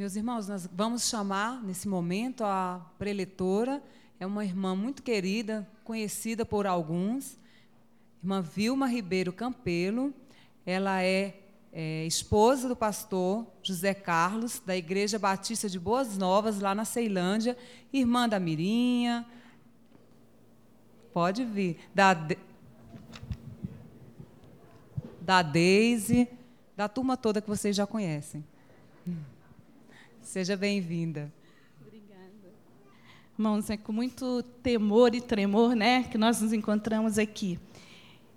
Meus irmãos, nós vamos chamar nesse momento a preletora, é uma irmã muito querida, conhecida por alguns, irmã Vilma Ribeiro Campelo. Ela é, é esposa do pastor José Carlos, da Igreja Batista de Boas Novas, lá na Ceilândia, irmã da Mirinha. Pode vir. Da, da Deise, da turma toda que vocês já conhecem. Seja bem-vinda. Obrigada. Irmãos, é com muito temor e tremor né, que nós nos encontramos aqui.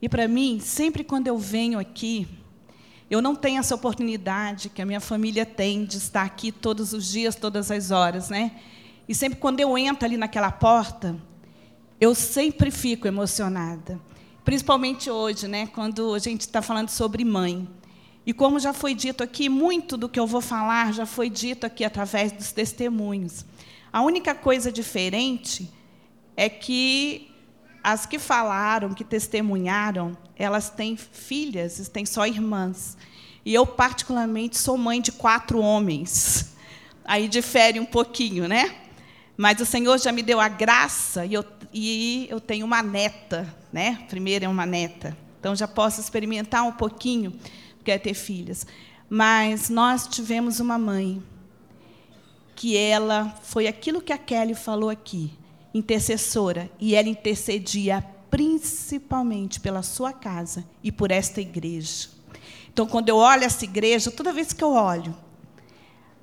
E para mim, sempre quando eu venho aqui, eu não tenho essa oportunidade que a minha família tem de estar aqui todos os dias, todas as horas, né? E sempre quando eu entro ali naquela porta, eu sempre fico emocionada. Principalmente hoje, né, quando a gente está falando sobre mãe. E como já foi dito aqui, muito do que eu vou falar já foi dito aqui através dos testemunhos. A única coisa diferente é que as que falaram, que testemunharam, elas têm filhas, têm só irmãs. E eu, particularmente, sou mãe de quatro homens. Aí difere um pouquinho, né? Mas o Senhor já me deu a graça e eu, e eu tenho uma neta, né? Primeiro é uma neta. Então já posso experimentar um pouquinho quer ter filhas. Mas nós tivemos uma mãe que ela foi aquilo que a Kelly falou aqui, intercessora, e ela intercedia principalmente pela sua casa e por esta igreja. Então, quando eu olho essa igreja, toda vez que eu olho,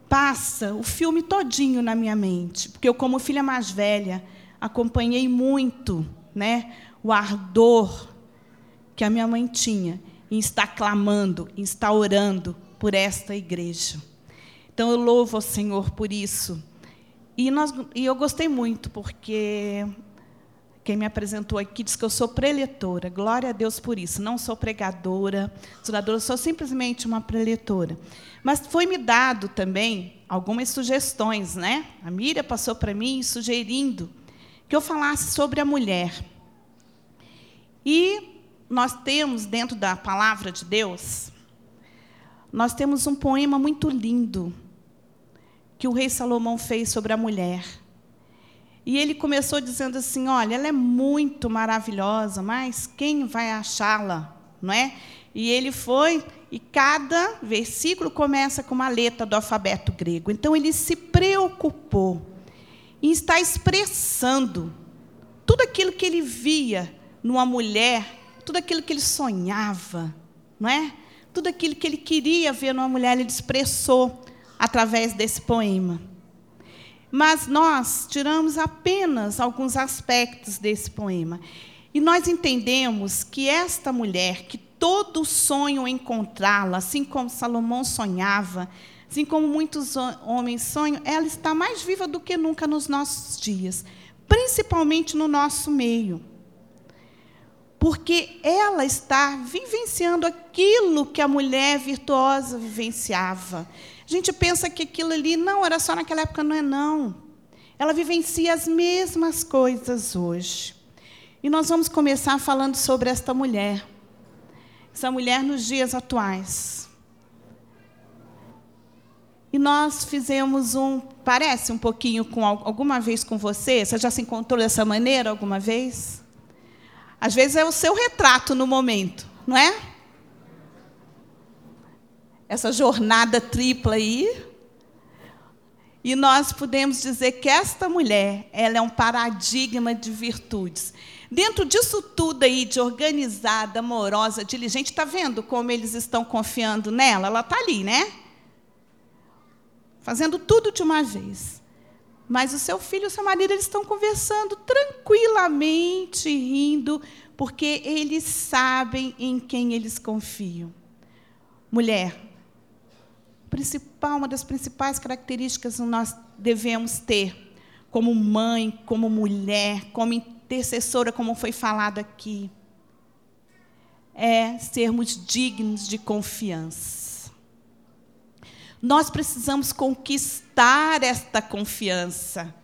passa o filme todinho na minha mente, porque eu, como filha mais velha, acompanhei muito, né, o ardor que a minha mãe tinha em estar clamando, em estar orando por esta igreja. Então eu louvo ao Senhor por isso. E, nós, e eu gostei muito, porque quem me apresentou aqui disse que eu sou preletora. Glória a Deus por isso. Não sou pregadora, estudadora, sou simplesmente uma preletora. Mas foi me dado também algumas sugestões, né? A Miriam passou para mim sugerindo que eu falasse sobre a mulher. E nós temos dentro da palavra de Deus, nós temos um poema muito lindo que o rei Salomão fez sobre a mulher. E ele começou dizendo assim: Olha, ela é muito maravilhosa, mas quem vai achá-la? Não é? E ele foi, e cada versículo começa com uma letra do alfabeto grego. Então ele se preocupou em estar expressando tudo aquilo que ele via numa mulher tudo aquilo que ele sonhava, não é? Tudo aquilo que ele queria ver numa mulher, ele expressou através desse poema. Mas nós tiramos apenas alguns aspectos desse poema. E nós entendemos que esta mulher, que todo sonho encontrá-la, assim como Salomão sonhava, assim como muitos homens sonham, ela está mais viva do que nunca nos nossos dias, principalmente no nosso meio porque ela está vivenciando aquilo que a mulher virtuosa vivenciava. A gente pensa que aquilo ali não era só naquela época, não é não. Ela vivencia as mesmas coisas hoje. E nós vamos começar falando sobre esta mulher. Essa mulher nos dias atuais. E nós fizemos um, parece um pouquinho com alguma vez com você, você já se encontrou dessa maneira alguma vez? Às vezes é o seu retrato no momento, não é? Essa jornada tripla aí. E nós podemos dizer que esta mulher, ela é um paradigma de virtudes. Dentro disso tudo aí, de organizada, amorosa, diligente, está vendo como eles estão confiando nela? Ela está ali, né? Fazendo tudo de uma vez. Mas o seu filho e o seu marido eles estão conversando tranquilamente, rindo, porque eles sabem em quem eles confiam. Mulher, principal, uma das principais características que nós devemos ter como mãe, como mulher, como intercessora, como foi falado aqui, é sermos dignos de confiança. Nós precisamos conquistar esta confiança.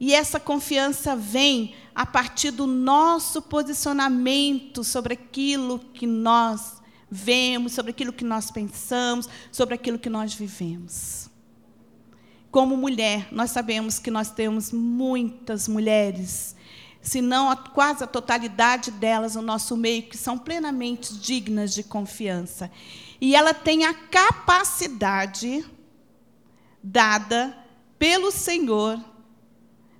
E essa confiança vem a partir do nosso posicionamento sobre aquilo que nós vemos, sobre aquilo que nós pensamos, sobre aquilo que nós vivemos. como mulher, nós sabemos que nós temos muitas mulheres, se não a, quase a totalidade delas no nosso meio, que são plenamente dignas de confiança. E ela tem a capacidade dada pelo Senhor,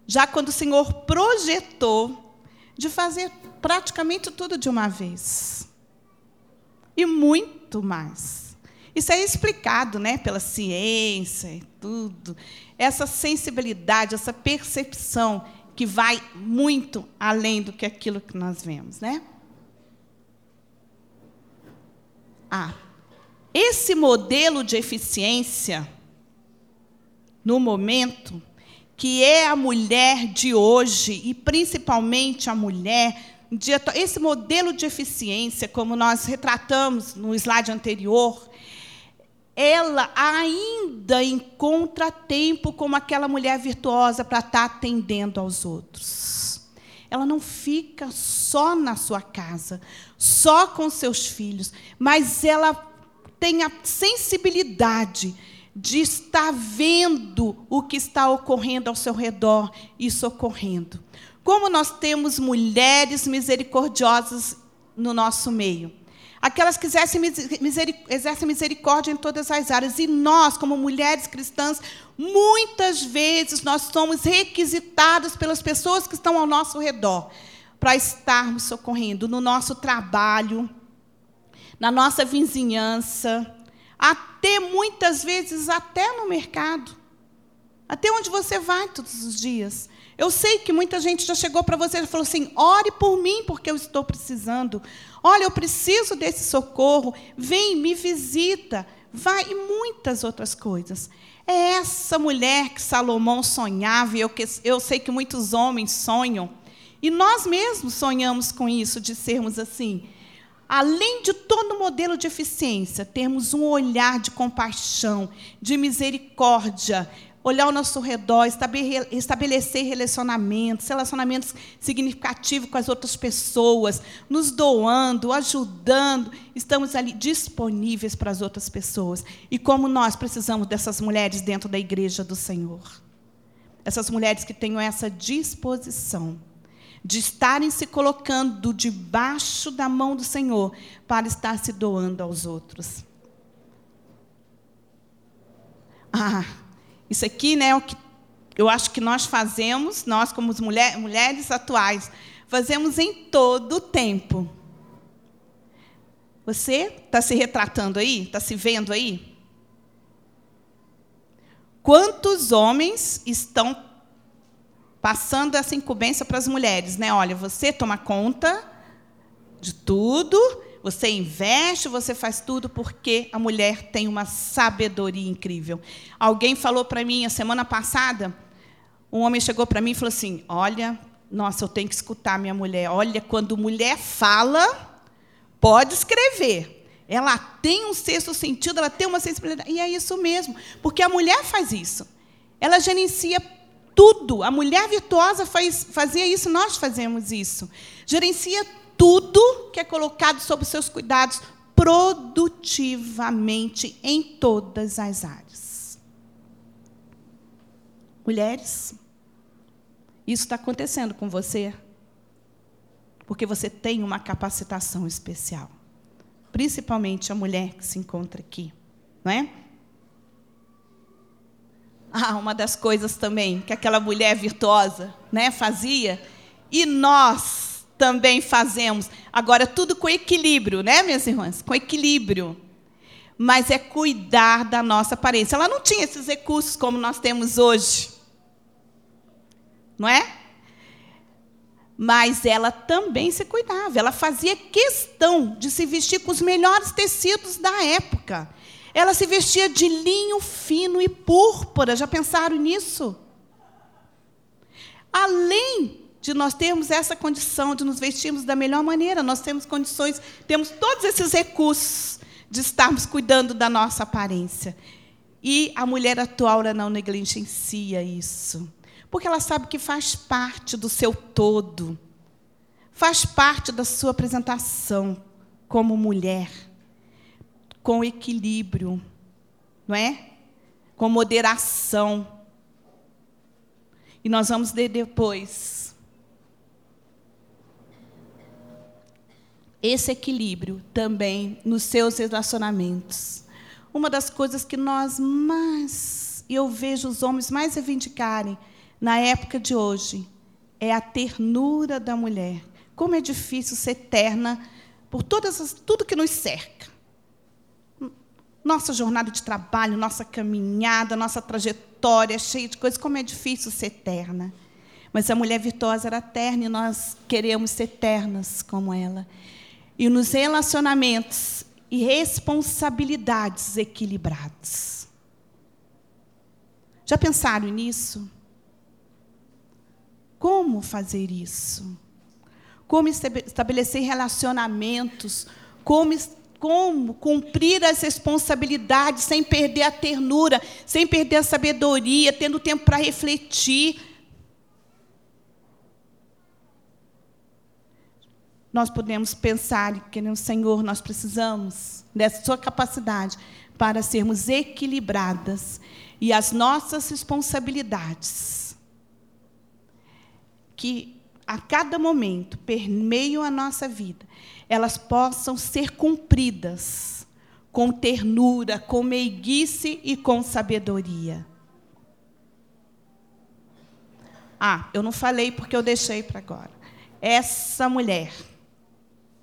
já quando o Senhor projetou, de fazer praticamente tudo de uma vez. E muito mais. Isso é explicado né, pela ciência e tudo. Essa sensibilidade, essa percepção que vai muito além do que aquilo que nós vemos. Né? Ah, esse modelo de eficiência, no momento, que é a mulher de hoje, e principalmente a mulher, esse modelo de eficiência, como nós retratamos no slide anterior, ela ainda encontra tempo como aquela mulher virtuosa para estar atendendo aos outros. Ela não fica só na sua casa, só com seus filhos, mas ela tem a sensibilidade de estar vendo o que está ocorrendo ao seu redor e socorrendo. Como nós temos mulheres misericordiosas no nosso meio. Aquelas que exercem, misericórdia em todas as áreas. E nós, como mulheres cristãs, muitas vezes nós somos requisitadas pelas pessoas que estão ao nosso redor para estarmos socorrendo no nosso trabalho, na nossa vizinhança, até muitas vezes até no mercado, até onde você vai todos os dias. Eu sei que muita gente já chegou para você e falou assim: ore por mim, porque eu estou precisando. Olha, eu preciso desse socorro. Vem, me visita. Vai, e muitas outras coisas. É essa mulher que Salomão sonhava, e eu, eu sei que muitos homens sonham, e nós mesmos sonhamos com isso, de sermos assim além de todo modelo de eficiência, termos um olhar de compaixão, de misericórdia, olhar ao nosso redor, estabelecer relacionamentos, relacionamentos significativos com as outras pessoas, nos doando, ajudando, estamos ali disponíveis para as outras pessoas. E como nós precisamos dessas mulheres dentro da igreja do Senhor. Essas mulheres que tenham essa disposição de estarem se colocando debaixo da mão do Senhor para estar se doando aos outros. Ah, isso aqui, né, é o que eu acho que nós fazemos, nós como mulher, mulheres atuais, fazemos em todo o tempo. Você está se retratando aí? Está se vendo aí? Quantos homens estão passando essa incumbência para as mulheres, né? Olha, você toma conta de tudo, você investe, você faz tudo porque a mulher tem uma sabedoria incrível. Alguém falou para mim a semana passada, um homem chegou para mim e falou assim: "Olha, nossa, eu tenho que escutar minha mulher. Olha, quando mulher fala, pode escrever. Ela tem um sexto sentido, ela tem uma sensibilidade. E é isso mesmo, porque a mulher faz isso. Ela gerencia tudo. A mulher virtuosa faz, fazia isso, nós fazemos isso. Gerencia tudo que é colocado sob seus cuidados produtivamente em todas as áreas. Mulheres, isso está acontecendo com você porque você tem uma capacitação especial. Principalmente a mulher que se encontra aqui, não é? Ah, uma das coisas também que aquela mulher virtuosa né, fazia, e nós também fazemos. Agora, tudo com equilíbrio, né, minhas irmãs? Com equilíbrio. Mas é cuidar da nossa aparência. Ela não tinha esses recursos como nós temos hoje. Não é? Mas ela também se cuidava. Ela fazia questão de se vestir com os melhores tecidos da época. Ela se vestia de linho fino e púrpura. Já pensaram nisso? Além de nós termos essa condição de nos vestirmos da melhor maneira, nós temos condições, temos todos esses recursos de estarmos cuidando da nossa aparência. E a mulher atual não negligencia isso, porque ela sabe que faz parte do seu todo, faz parte da sua apresentação como mulher com equilíbrio, não é? Com moderação. E nós vamos ler depois. Esse equilíbrio também nos seus relacionamentos. Uma das coisas que nós mais, e eu vejo os homens mais reivindicarem na época de hoje, é a ternura da mulher. Como é difícil ser terna por todas as, tudo que nos cerca. Nossa jornada de trabalho, nossa caminhada, nossa trajetória cheia de coisas, como é difícil ser terna. Mas a mulher virtuosa era terna e nós queremos ser ternas como ela. E nos relacionamentos e responsabilidades equilibrados. Já pensaram nisso? Como fazer isso? Como estabelecer relacionamentos? Como, como cumprir as responsabilidades sem perder a ternura, sem perder a sabedoria, tendo tempo para refletir? Nós podemos pensar que no Senhor nós precisamos dessa sua capacidade para sermos equilibradas e as nossas responsabilidades que a cada momento permeiam a nossa vida, elas possam ser cumpridas com ternura, com meiguice e com sabedoria. Ah, eu não falei porque eu deixei para agora. Essa mulher,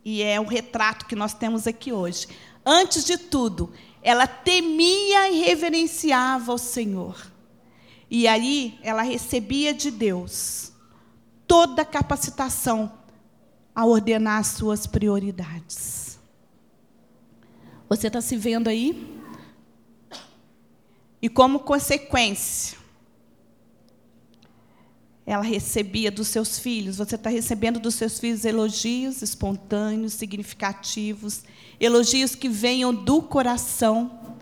e é o retrato que nós temos aqui hoje, antes de tudo, ela temia e reverenciava o Senhor. E aí ela recebia de Deus toda a capacitação a ordenar as suas prioridades. Você está se vendo aí? E como consequência, ela recebia dos seus filhos, você está recebendo dos seus filhos elogios espontâneos, significativos, elogios que venham do coração,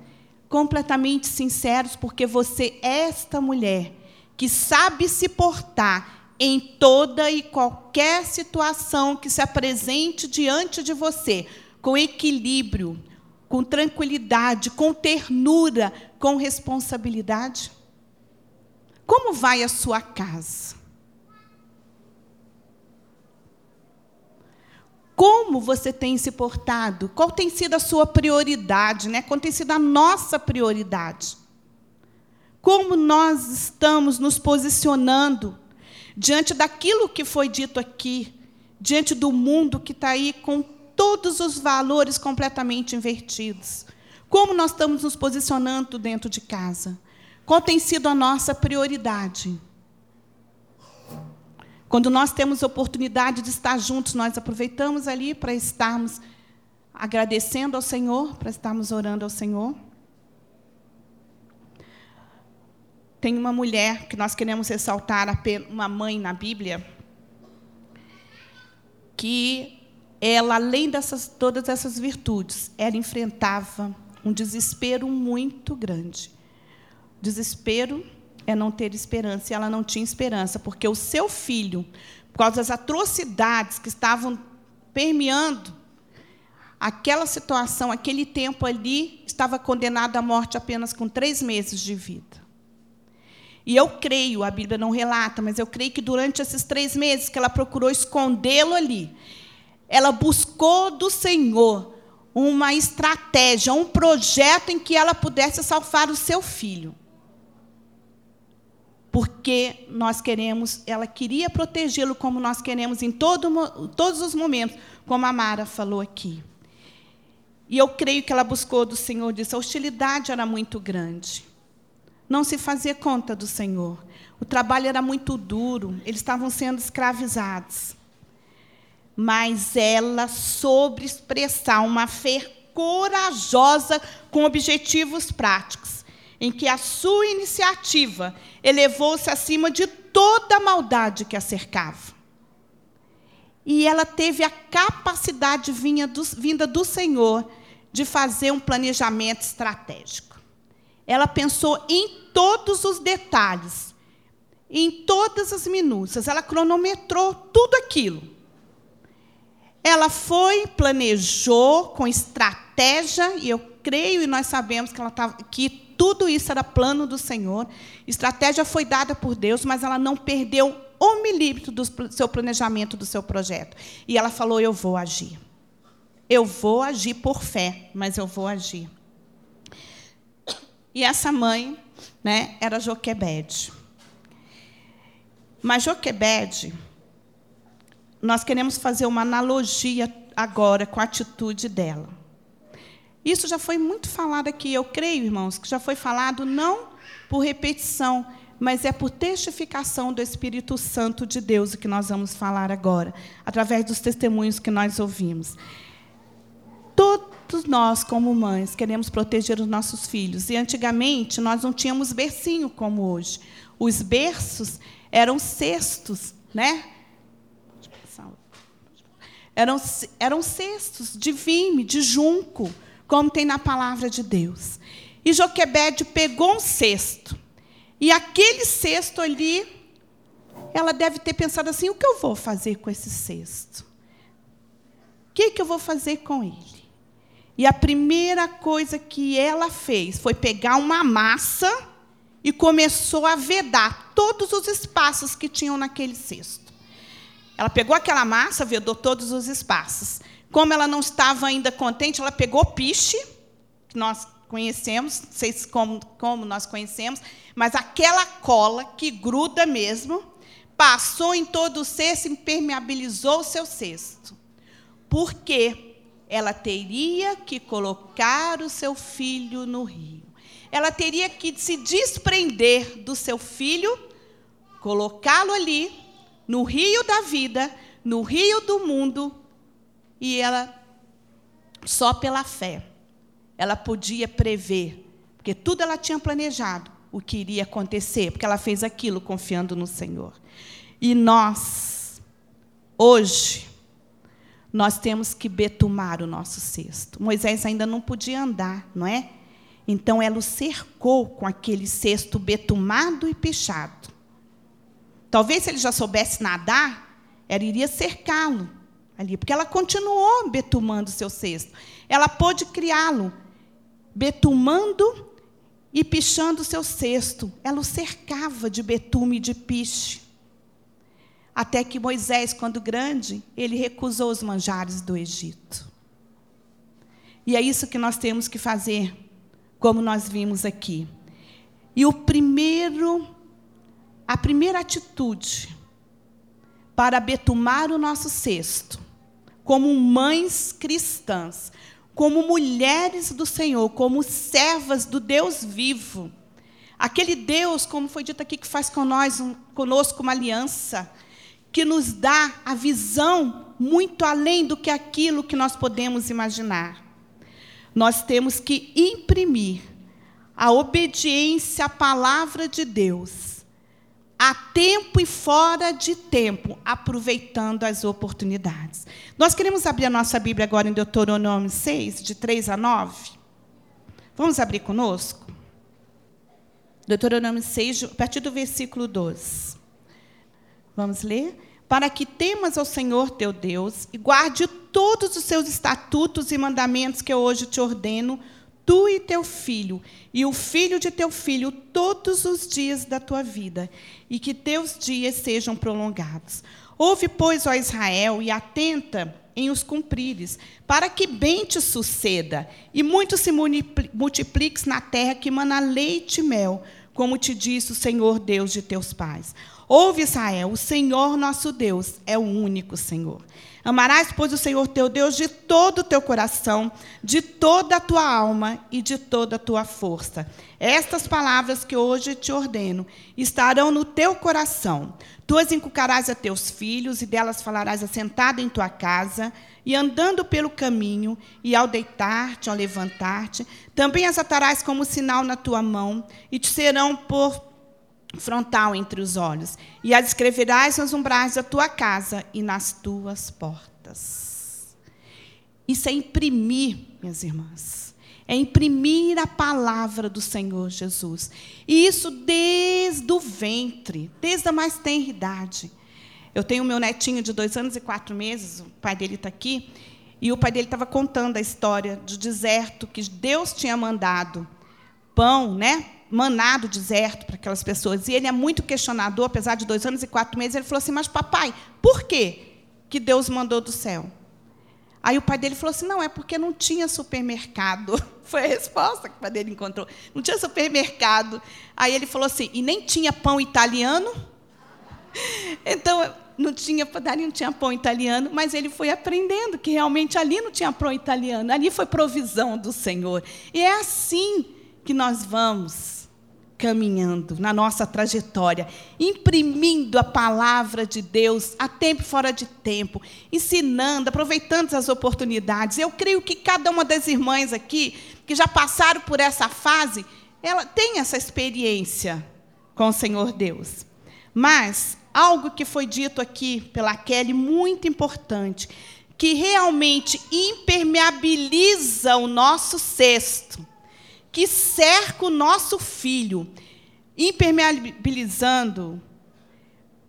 completamente sinceros, porque você é esta mulher que sabe se portar em toda e qualquer situação que se apresente diante de você, com equilíbrio, com tranquilidade, com ternura, com responsabilidade? Como vai a sua casa? Como você tem se portado? Qual tem sido a sua prioridade? Né? Qual tem sido a nossa prioridade? Como nós estamos nos posicionando diante daquilo que foi dito aqui, diante do mundo que está aí com todos os valores completamente invertidos. Como nós estamos nos posicionando dentro de casa? Qual tem sido a nossa prioridade? Quando nós temos oportunidade de estar juntos, nós aproveitamos ali para estarmos agradecendo ao Senhor, para estarmos orando ao Senhor. Tem uma mulher que nós queremos ressaltar, uma mãe na Bíblia, que ela, além dessas todas essas virtudes, ela enfrentava um desespero muito grande. Desespero é não ter esperança, e ela não tinha esperança, porque o seu filho, por causa das atrocidades que estavam permeando aquela situação, aquele tempo ali, estava condenado à morte apenas com três meses de vida. E eu creio, a Bíblia não relata, mas eu creio que durante esses três meses que ela procurou escondê-lo ali, ela buscou do Senhor uma estratégia, um projeto em que ela pudesse salvar o seu filho. Porque nós queremos, ela queria protegê-lo como nós queremos em todo, todos os momentos, como a Mara falou aqui. E eu creio que ela buscou do Senhor, disse, a hostilidade era muito grande não se fazia conta do Senhor. O trabalho era muito duro, eles estavam sendo escravizados. Mas ela soube expressar uma fé corajosa com objetivos práticos, em que a sua iniciativa elevou-se acima de toda a maldade que a cercava. E ela teve a capacidade vinda do Senhor de fazer um planejamento estratégico. Ela pensou em todos os detalhes, em todas as minúcias. Ela cronometrou tudo aquilo. Ela foi, planejou com estratégia, e eu creio e nós sabemos que ela tava, que tudo isso era plano do Senhor, estratégia foi dada por Deus, mas ela não perdeu um milímetro do seu planejamento, do seu projeto. E ela falou: Eu vou agir. Eu vou agir por fé, mas eu vou agir. E essa mãe né, era Joquebede. Mas Joquebede, nós queremos fazer uma analogia agora com a atitude dela. Isso já foi muito falado aqui, eu creio, irmãos, que já foi falado não por repetição, mas é por testificação do Espírito Santo de Deus o que nós vamos falar agora, através dos testemunhos que nós ouvimos. Todos nós, como mães, queremos proteger os nossos filhos. E antigamente nós não tínhamos bercinho como hoje. Os berços eram cestos, né? Eram, eram cestos de vime, de junco, como tem na palavra de Deus. E Joquebede pegou um cesto. E aquele cesto ali, ela deve ter pensado assim: o que eu vou fazer com esse cesto? O que, que eu vou fazer com ele? E a primeira coisa que ela fez foi pegar uma massa e começou a vedar todos os espaços que tinham naquele cesto. Ela pegou aquela massa, vedou todos os espaços. Como ela não estava ainda contente, ela pegou piche, que nós conhecemos, não sei como, como nós conhecemos, mas aquela cola que gruda mesmo, passou em todo o cesto, impermeabilizou o seu cesto. Por quê? Ela teria que colocar o seu filho no rio ela teria que se desprender do seu filho, colocá-lo ali, no rio da vida, no rio do mundo, e ela, só pela fé, ela podia prever, porque tudo ela tinha planejado, o que iria acontecer, porque ela fez aquilo confiando no Senhor. E nós, hoje, nós temos que betumar o nosso cesto. Moisés ainda não podia andar, não é? Então ela o cercou com aquele cesto betumado e pichado. Talvez se ele já soubesse nadar, ela iria cercá-lo ali, porque ela continuou betumando seu cesto. Ela pôde criá-lo, betumando e pichando seu cesto. Ela o cercava de betume e de piche. Até que Moisés, quando grande, ele recusou os manjares do Egito. E é isso que nós temos que fazer como nós vimos aqui. E o primeiro, a primeira atitude para betumar o nosso cesto, como mães cristãs, como mulheres do Senhor, como servas do Deus vivo, aquele Deus, como foi dito aqui, que faz conosco uma aliança, que nos dá a visão muito além do que aquilo que nós podemos imaginar. Nós temos que imprimir a obediência à palavra de Deus, a tempo e fora de tempo, aproveitando as oportunidades. Nós queremos abrir a nossa Bíblia agora em Deuteronômio 6, de 3 a 9. Vamos abrir conosco? Deuteronômio 6, a partir do versículo 12. Vamos ler? para que temas ao Senhor teu Deus e guarde todos os seus estatutos e mandamentos que eu hoje te ordeno, tu e teu filho, e o filho de teu filho, todos os dias da tua vida, e que teus dias sejam prolongados. Ouve, pois, ó Israel, e atenta em os cumprires, para que bem te suceda, e muito se multipliques na terra que mana leite e mel, como te disse o Senhor Deus de teus pais. Ouve, Israel, o Senhor nosso Deus é o único Senhor. Amarás, pois, o Senhor teu Deus de todo o teu coração, de toda a tua alma e de toda a tua força. Estas palavras que hoje te ordeno estarão no teu coração. Tu as inculcarás a teus filhos, e delas falarás assentado em tua casa, e andando pelo caminho, e ao deitar-te, ao levantar-te. Também as atarás como sinal na tua mão, e te serão por frontal entre os olhos, e as escreverás nos umbrais da tua casa e nas tuas portas. Isso é imprimir, minhas irmãs, é imprimir a palavra do Senhor Jesus. E isso desde o ventre, desde a mais tenra idade. Eu tenho meu netinho de dois anos e quatro meses, o pai dele está aqui, e o pai dele estava contando a história do deserto que Deus tinha mandado pão, né? Maná do deserto para aquelas pessoas. E ele é muito questionador, apesar de dois anos e quatro meses. Ele falou assim: Mas, papai, por quê que Deus mandou do céu? Aí o pai dele falou assim: Não, é porque não tinha supermercado. Foi a resposta que o pai dele encontrou. Não tinha supermercado. Aí ele falou assim: E nem tinha pão italiano? Então, não tinha padaria, não tinha pão italiano, mas ele foi aprendendo que realmente ali não tinha pão italiano, ali foi provisão do Senhor. E é assim que nós vamos caminhando na nossa trajetória, imprimindo a palavra de Deus a tempo e fora de tempo, ensinando, aproveitando as oportunidades. Eu creio que cada uma das irmãs aqui que já passaram por essa fase, ela tem essa experiência com o Senhor Deus. Mas algo que foi dito aqui pela Kelly, muito importante, que realmente impermeabiliza o nosso cesto, que cerca o nosso filho, impermeabilizando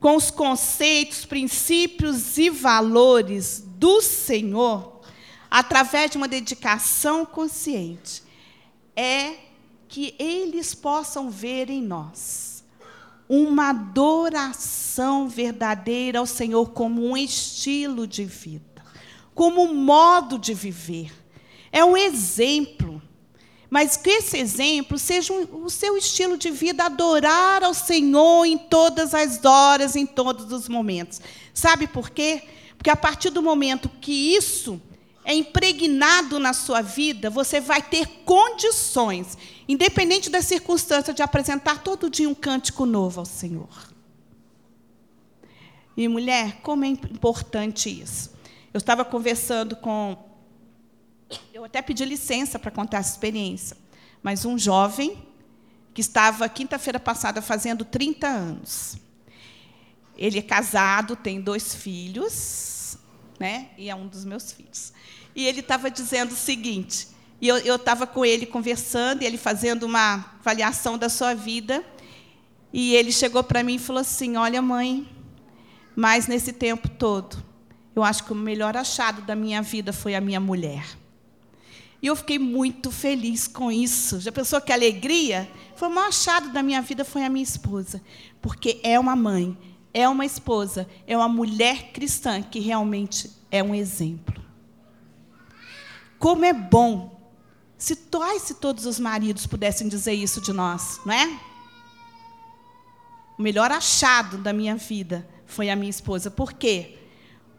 com os conceitos, princípios e valores do Senhor, através de uma dedicação consciente, é que eles possam ver em nós uma adoração verdadeira ao Senhor como um estilo de vida, como um modo de viver. É um exemplo. Mas que esse exemplo seja um, o seu estilo de vida, adorar ao Senhor em todas as horas, em todos os momentos. Sabe por quê? Porque a partir do momento que isso é impregnado na sua vida, você vai ter condições independente da circunstância, de apresentar todo dia um cântico novo ao Senhor. E mulher, como é importante isso. Eu estava conversando com. Eu até pedi licença para contar essa experiência, mas um jovem que estava quinta-feira passada fazendo 30 anos. Ele é casado, tem dois filhos, né? E é um dos meus filhos. E ele estava dizendo o seguinte: e eu estava com ele conversando, e ele fazendo uma avaliação da sua vida. E ele chegou para mim e falou assim: Olha, mãe, mas nesse tempo todo, eu acho que o melhor achado da minha vida foi a minha mulher. E eu fiquei muito feliz com isso. Já pensou que alegria? Foi o maior achado da minha vida foi a minha esposa. Porque é uma mãe, é uma esposa, é uma mulher cristã que realmente é um exemplo. Como é bom se, ai, se todos os maridos pudessem dizer isso de nós, não é? O melhor achado da minha vida foi a minha esposa. Por quê?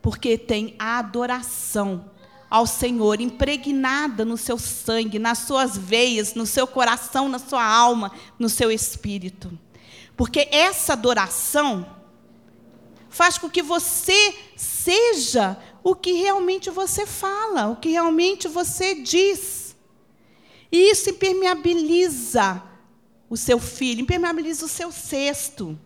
Porque tem a adoração ao Senhor impregnada no seu sangue, nas suas veias, no seu coração, na sua alma, no seu espírito. Porque essa adoração faz com que você seja o que realmente você fala, o que realmente você diz. E isso impermeabiliza o seu filho, impermeabiliza o seu cesto.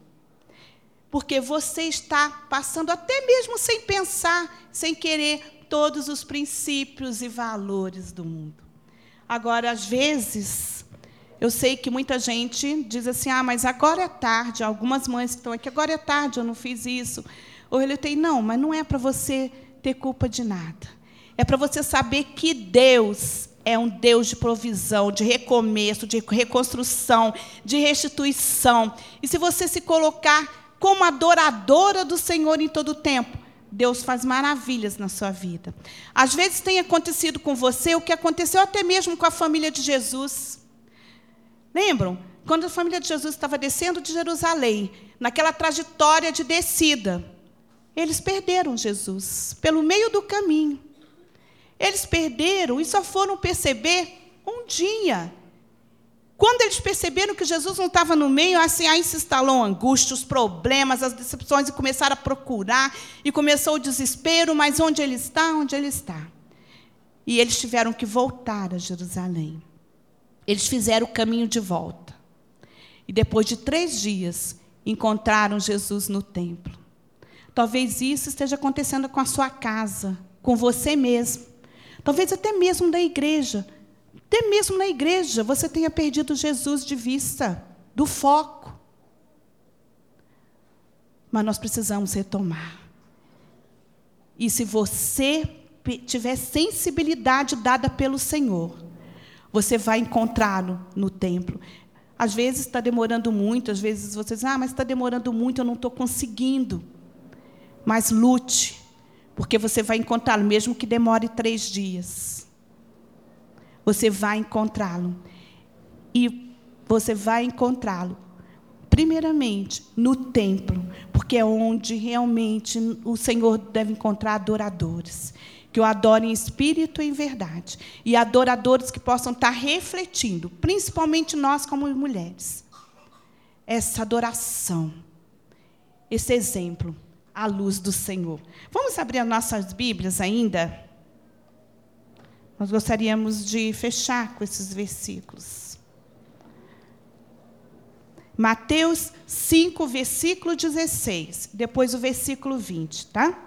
Porque você está passando, até mesmo sem pensar, sem querer, todos os princípios e valores do mundo. Agora, às vezes, eu sei que muita gente diz assim: ah, mas agora é tarde. Algumas mães estão aqui, agora é tarde, eu não fiz isso. Ou ele tem, não, mas não é para você ter culpa de nada. É para você saber que Deus é um Deus de provisão, de recomeço, de reconstrução, de restituição. E se você se colocar como adoradora do Senhor em todo o tempo, Deus faz maravilhas na sua vida. Às vezes tem acontecido com você o que aconteceu até mesmo com a família de Jesus. Lembram? Quando a família de Jesus estava descendo de Jerusalém, naquela trajetória de descida, eles perderam Jesus pelo meio do caminho. Eles perderam e só foram perceber um dia. Quando eles perceberam que Jesus não estava no meio, assim, aí se instalou a angústia, os problemas, as decepções, e começaram a procurar, e começou o desespero, mas onde ele está? Onde ele está? E eles tiveram que voltar a Jerusalém. Eles fizeram o caminho de volta. E depois de três dias, encontraram Jesus no templo. Talvez isso esteja acontecendo com a sua casa, com você mesmo. Talvez até mesmo da igreja. Até mesmo na igreja você tenha perdido Jesus de vista, do foco. Mas nós precisamos retomar. E se você tiver sensibilidade dada pelo Senhor, Você vai encontrá-lo no templo. Às vezes está demorando muito, às vezes você diz, ah, mas está demorando muito, eu não estou conseguindo. Mas lute, porque você vai encontrá-lo, mesmo que demore três dias. Você vai encontrá-lo. E você vai encontrá-lo, primeiramente, no templo, porque é onde realmente o Senhor deve encontrar adoradores que o adorem em espírito e em verdade. E adoradores que possam estar refletindo, principalmente nós como mulheres, essa adoração, esse exemplo à luz do Senhor. Vamos abrir as nossas Bíblias ainda? Nós gostaríamos de fechar com esses versículos. Mateus 5, versículo 16, depois o versículo 20, tá?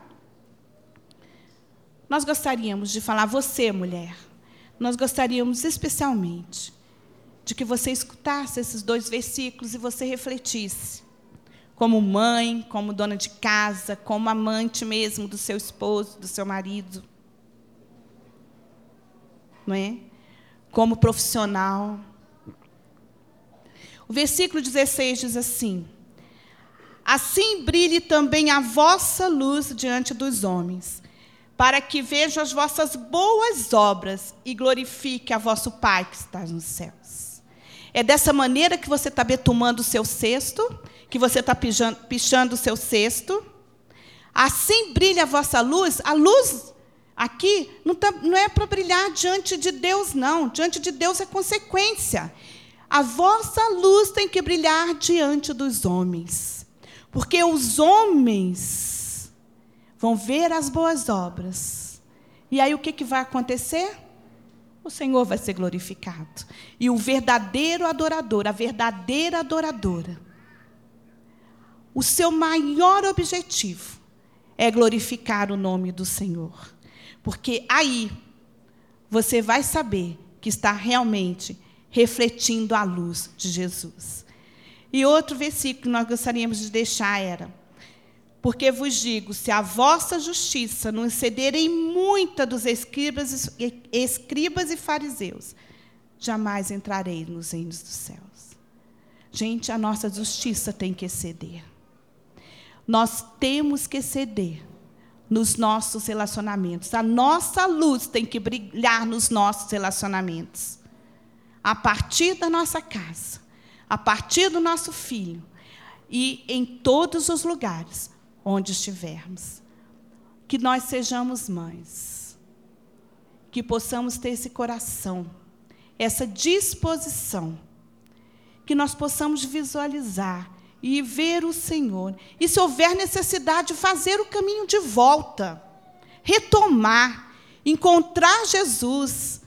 Nós gostaríamos de falar, você, mulher, nós gostaríamos especialmente de que você escutasse esses dois versículos e você refletisse. Como mãe, como dona de casa, como amante mesmo do seu esposo, do seu marido. Não é? Como profissional. O versículo 16 diz assim: Assim brilhe também a vossa luz diante dos homens, para que vejam as vossas boas obras e glorifique a vosso Pai que está nos céus. É dessa maneira que você está betumando o seu cesto, que você está pichando o seu cesto. Assim brilha a vossa luz. A luz aqui não, tá, não é para brilhar diante de Deus, não. Diante de Deus é consequência. A vossa luz tem que brilhar diante dos homens. Porque os homens vão ver as boas obras. E aí o que, que vai acontecer? O Senhor vai ser glorificado. E o verdadeiro adorador, a verdadeira adoradora, o seu maior objetivo é glorificar o nome do Senhor. Porque aí você vai saber que está realmente refletindo a luz de Jesus. E outro versículo que nós gostaríamos de deixar era porque vos digo: se a vossa justiça não exceder em muita dos escribas, escribas e fariseus, jamais entrareis nos reinos dos céus. Gente, a nossa justiça tem que exceder. Nós temos que exceder nos nossos relacionamentos. A nossa luz tem que brilhar nos nossos relacionamentos. A partir da nossa casa, a partir do nosso filho e em todos os lugares onde estivermos. Que nós sejamos mães. Que possamos ter esse coração, essa disposição. Que nós possamos visualizar e ver o Senhor. E se houver necessidade, fazer o caminho de volta, retomar, encontrar Jesus.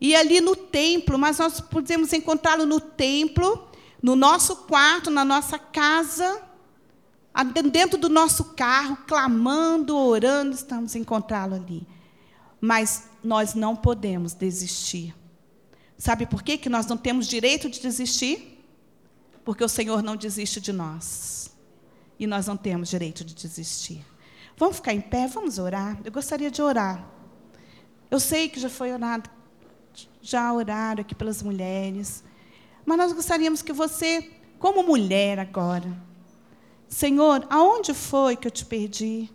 E ali no templo, mas nós podemos encontrá-lo no templo, no nosso quarto, na nossa casa dentro do nosso carro, clamando, orando, estamos encontrá-lo ali. Mas nós não podemos desistir. Sabe por quê? que nós não temos direito de desistir? Porque o Senhor não desiste de nós. E nós não temos direito de desistir. Vamos ficar em pé, vamos orar. Eu gostaria de orar. Eu sei que já foi orado, já oraram aqui pelas mulheres. Mas nós gostaríamos que você, como mulher agora, Senhor, aonde foi que eu te perdi?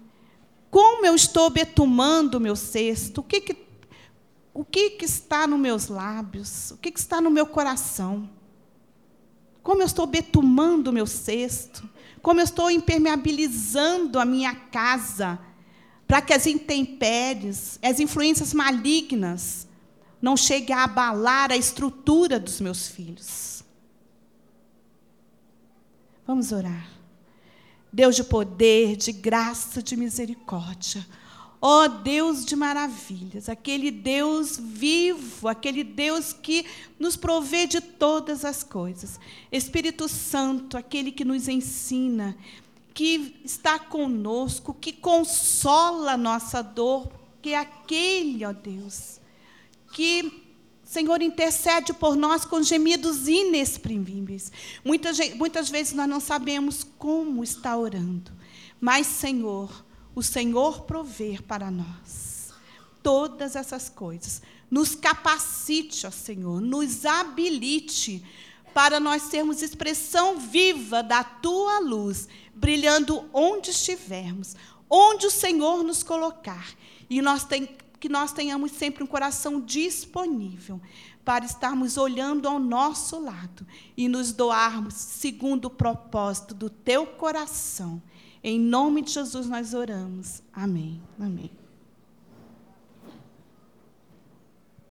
Como eu estou betumando o meu cesto? O que, que, o que, que está nos meus lábios? O que, que está no meu coração? Como eu estou betumando o meu cesto? Como eu estou impermeabilizando a minha casa para que as intempéries, as influências malignas não cheguem a abalar a estrutura dos meus filhos? Vamos orar. Deus de poder, de graça, de misericórdia. Ó oh, Deus de maravilhas, aquele Deus vivo, aquele Deus que nos provê de todas as coisas. Espírito Santo, aquele que nos ensina, que está conosco, que consola a nossa dor, que é aquele, ó Deus, que Senhor, intercede por nós com gemidos inexprimíveis. Muitas, muitas vezes nós não sabemos como está orando, mas, Senhor, o Senhor prover para nós. todas essas coisas. Nos capacite, ó Senhor, nos habilite para nós sermos expressão viva da tua luz, brilhando onde estivermos, onde o Senhor nos colocar. E nós tem, que nós tenhamos sempre um coração disponível para estarmos olhando ao nosso lado e nos doarmos segundo o propósito do teu coração. Em nome de Jesus nós oramos. Amém. Amém.